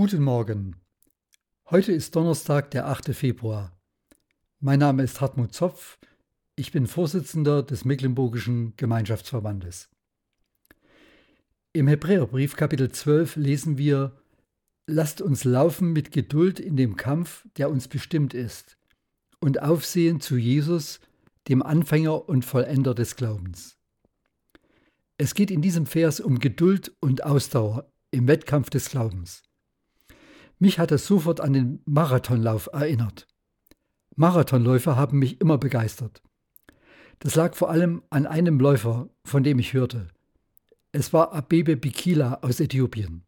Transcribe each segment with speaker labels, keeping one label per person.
Speaker 1: Guten Morgen. Heute ist Donnerstag, der 8. Februar. Mein Name ist Hartmut Zopf. Ich bin Vorsitzender des Mecklenburgischen Gemeinschaftsverbandes. Im Hebräerbrief Kapitel 12 lesen wir, Lasst uns laufen mit Geduld in dem Kampf, der uns bestimmt ist, und aufsehen zu Jesus, dem Anfänger und Vollender des Glaubens. Es geht in diesem Vers um Geduld und Ausdauer im Wettkampf des Glaubens. Mich hat es sofort an den Marathonlauf erinnert. Marathonläufer haben mich immer begeistert. Das lag vor allem an einem Läufer, von dem ich hörte. Es war Abebe Bikila aus Äthiopien.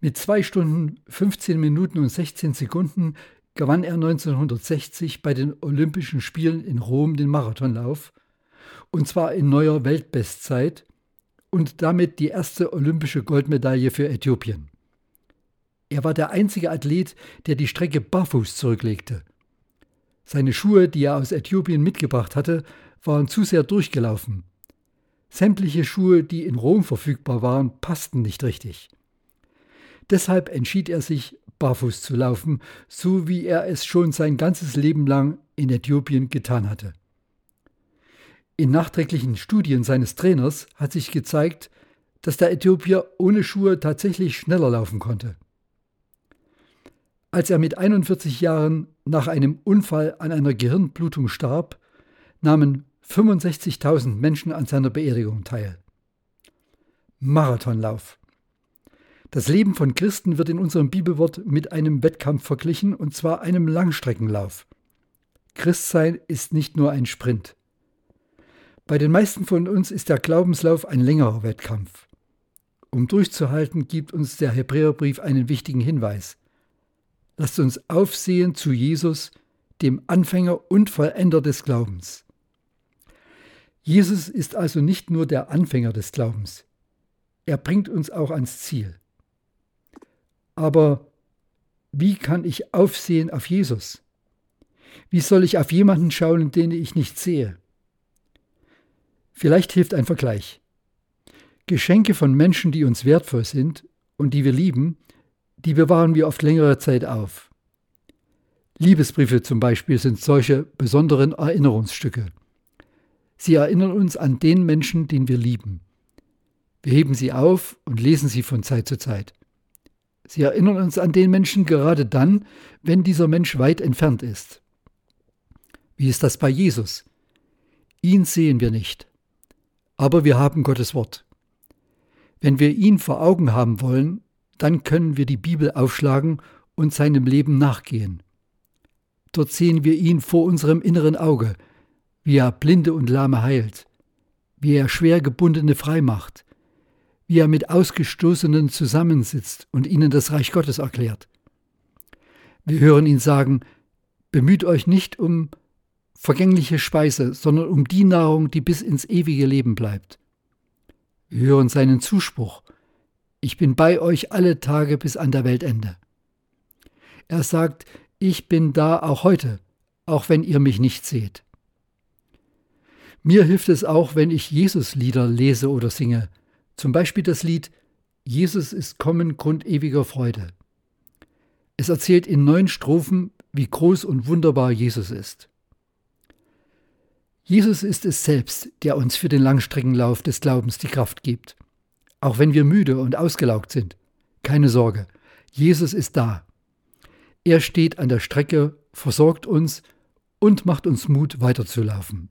Speaker 1: Mit zwei Stunden 15 Minuten und 16 Sekunden gewann er 1960 bei den Olympischen Spielen in Rom den Marathonlauf, und zwar in neuer Weltbestzeit und damit die erste olympische Goldmedaille für Äthiopien. Er war der einzige Athlet, der die Strecke barfuß zurücklegte. Seine Schuhe, die er aus Äthiopien mitgebracht hatte, waren zu sehr durchgelaufen. Sämtliche Schuhe, die in Rom verfügbar waren, passten nicht richtig. Deshalb entschied er sich, barfuß zu laufen, so wie er es schon sein ganzes Leben lang in Äthiopien getan hatte. In nachträglichen Studien seines Trainers hat sich gezeigt, dass der Äthiopier ohne Schuhe tatsächlich schneller laufen konnte. Als er mit 41 Jahren nach einem Unfall an einer Gehirnblutung starb, nahmen 65.000 Menschen an seiner Beerdigung teil. Marathonlauf. Das Leben von Christen wird in unserem Bibelwort mit einem Wettkampf verglichen, und zwar einem Langstreckenlauf. Christsein ist nicht nur ein Sprint. Bei den meisten von uns ist der Glaubenslauf ein längerer Wettkampf. Um durchzuhalten, gibt uns der Hebräerbrief einen wichtigen Hinweis. Lasst uns aufsehen zu Jesus, dem Anfänger und Vollender des Glaubens. Jesus ist also nicht nur der Anfänger des Glaubens, er bringt uns auch ans Ziel. Aber wie kann ich aufsehen auf Jesus? Wie soll ich auf jemanden schauen, den ich nicht sehe? Vielleicht hilft ein Vergleich. Geschenke von Menschen, die uns wertvoll sind und die wir lieben, die bewahren wir oft längere Zeit auf. Liebesbriefe zum Beispiel sind solche besonderen Erinnerungsstücke. Sie erinnern uns an den Menschen, den wir lieben. Wir heben sie auf und lesen sie von Zeit zu Zeit. Sie erinnern uns an den Menschen gerade dann, wenn dieser Mensch weit entfernt ist. Wie ist das bei Jesus? Ihn sehen wir nicht, aber wir haben Gottes Wort. Wenn wir ihn vor Augen haben wollen, dann können wir die Bibel aufschlagen und seinem Leben nachgehen. Dort sehen wir ihn vor unserem inneren Auge, wie er Blinde und Lahme heilt, wie er schwer gebundene frei macht, wie er mit Ausgestoßenen zusammensitzt und ihnen das Reich Gottes erklärt. Wir hören ihn sagen, bemüht euch nicht um vergängliche Speise, sondern um die Nahrung, die bis ins ewige Leben bleibt. Wir hören seinen Zuspruch, ich bin bei euch alle Tage bis an der Weltende. Er sagt, ich bin da auch heute, auch wenn ihr mich nicht seht. Mir hilft es auch, wenn ich Jesus-Lieder lese oder singe, zum Beispiel das Lied Jesus ist kommen, Grund ewiger Freude. Es erzählt in neun Strophen, wie groß und wunderbar Jesus ist. Jesus ist es selbst, der uns für den Langstreckenlauf des Glaubens die Kraft gibt auch wenn wir müde und ausgelaugt sind. Keine Sorge, Jesus ist da. Er steht an der Strecke, versorgt uns und macht uns Mut, weiterzulaufen.